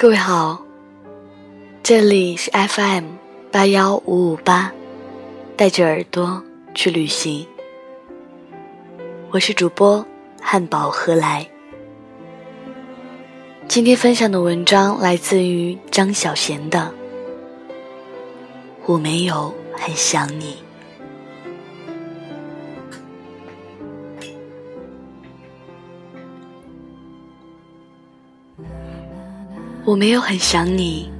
各位好，这里是 FM 八幺五五八，带着耳朵去旅行。我是主播汉堡何来。今天分享的文章来自于张小娴的《我没有很想你》。我没有很想你，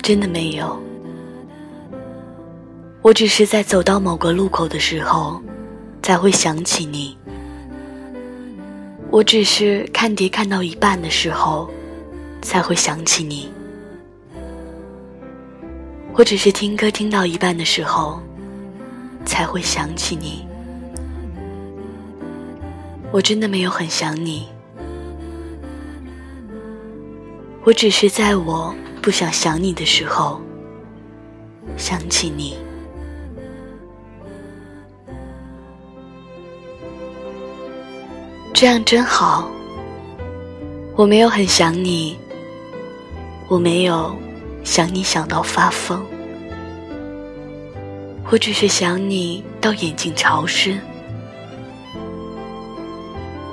真的没有。我只是在走到某个路口的时候，才会想起你。我只是看碟看到一半的时候，才会想起你。我只是听歌听到一半的时候，才会想起你。我真的没有很想你。我只是在我不想想你的时候，想起你。这样真好。我没有很想你，我没有想你想到发疯，我只是想你到眼睛潮湿。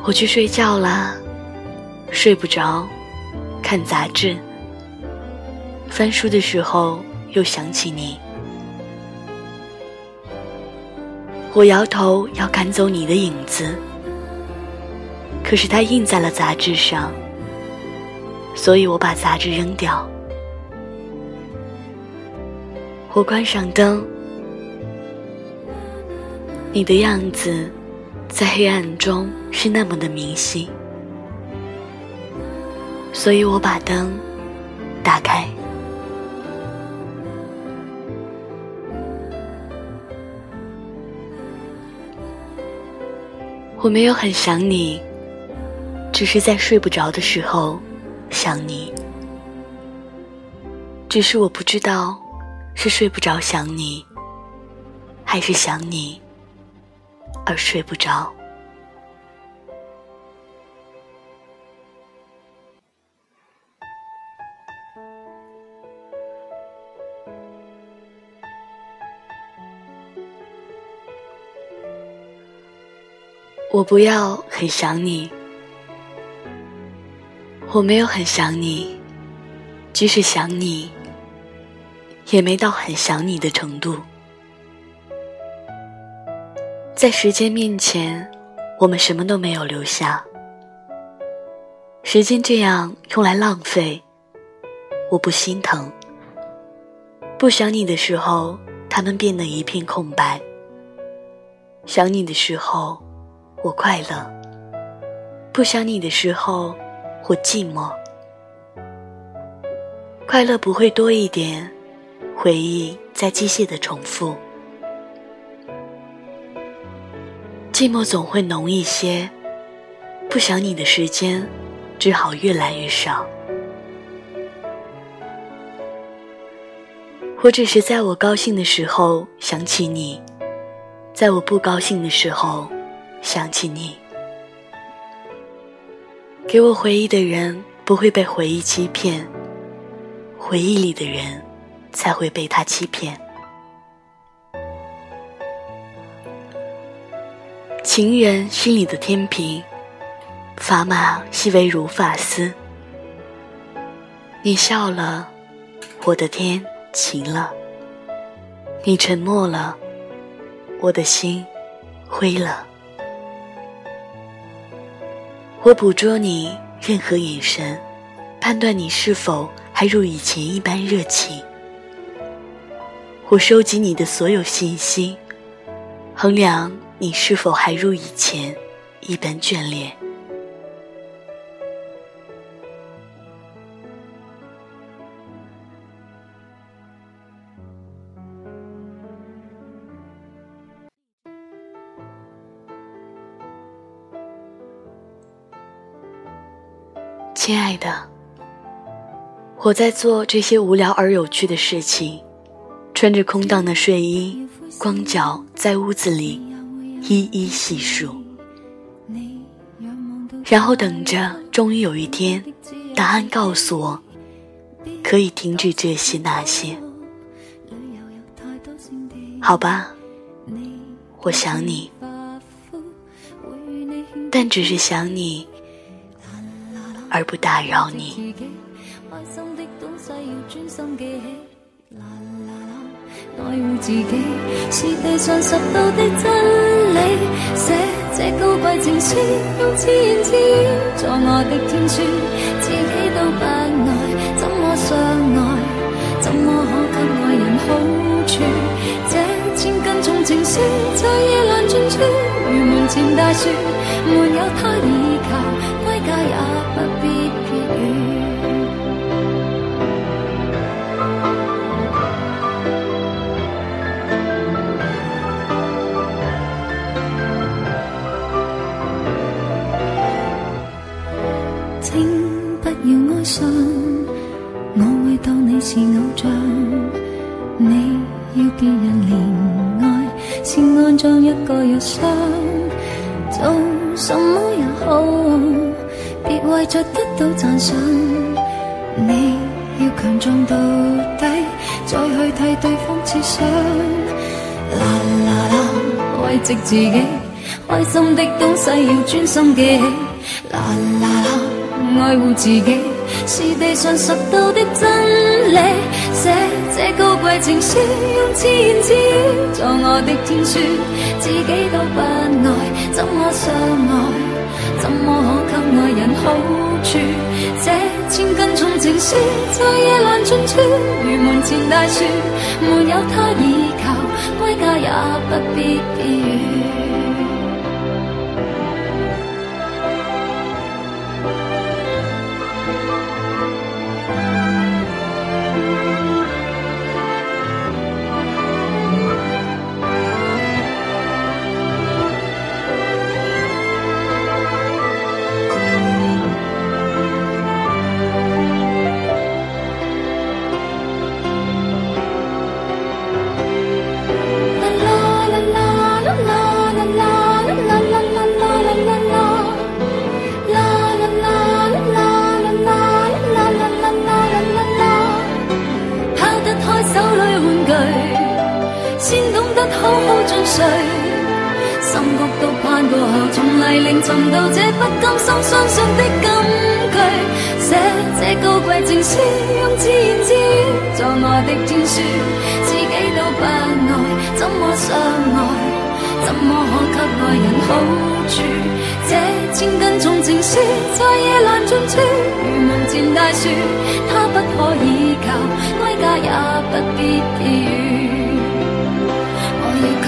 我去睡觉啦，睡不着。看杂志，翻书的时候又想起你。我摇头要赶走你的影子，可是它印在了杂志上，所以我把杂志扔掉。我关上灯，你的样子在黑暗中是那么的明晰。所以我把灯打开。我没有很想你，只是在睡不着的时候想你。只是我不知道是睡不着想你，还是想你而睡不着。我不要很想你，我没有很想你，即使想你，也没到很想你的程度。在时间面前，我们什么都没有留下。时间这样用来浪费，我不心疼。不想你的时候，他们变得一片空白；想你的时候，我快乐，不想你的时候，我寂寞。快乐不会多一点，回忆在机械的重复。寂寞总会浓一些，不想你的时间，只好越来越少。我只是在我高兴的时候想起你，在我不高兴的时候。想起你，给我回忆的人不会被回忆欺骗，回忆里的人才会被他欺骗。情人心里的天平，砝码细微如发丝。你笑了，我的天晴了；你沉默了，我的心灰了。我捕捉你任何眼神，判断你是否还如以前一般热情。我收集你的所有信息，衡量你是否还如以前一般眷恋。亲爱的，我在做这些无聊而有趣的事情，穿着空荡的睡衣，光脚在屋子里一一细数，然后等着，终于有一天，答案告诉我，可以停止这些那些。好吧，我想你，但只是想你，而不打扰你。爱护自己是地上拾到的真理，写这高贵情书，用自言自语做我的天书，自己都不爱，怎么相爱？怎么可给爱人好处？这千斤重情书在夜阑尽处，如门前大树，没有他倚靠，家也不必撇语。请不要哀伤，我会当你是偶像。你要别人怜爱，先安葬一个药箱，做什么也好。别为着得到赞赏。你要强壮到底，再去替对方设想。啦啦啦，慰藉自己，开心的东西要专心记起。啦啦啦，爱护自己。是地上拾到的真理，写这高贵情书，用自言自语做我的天书，自己都不爱，怎么相爱？怎么可给爱人好处？这千斤重情书在夜阑尽处，如门前大树，没有他倚靠，归家也不必避雨。得好好入睡心谷都盼过后，从泥泞寻到这不甘心相信的金句，写这高贵情书，用自言自语做我的天书，自己都不爱，怎么相爱？怎么可给爱人好处？这千斤重情书在夜阑尽处，如门前大树，它不可倚靠，归家也不必避雨。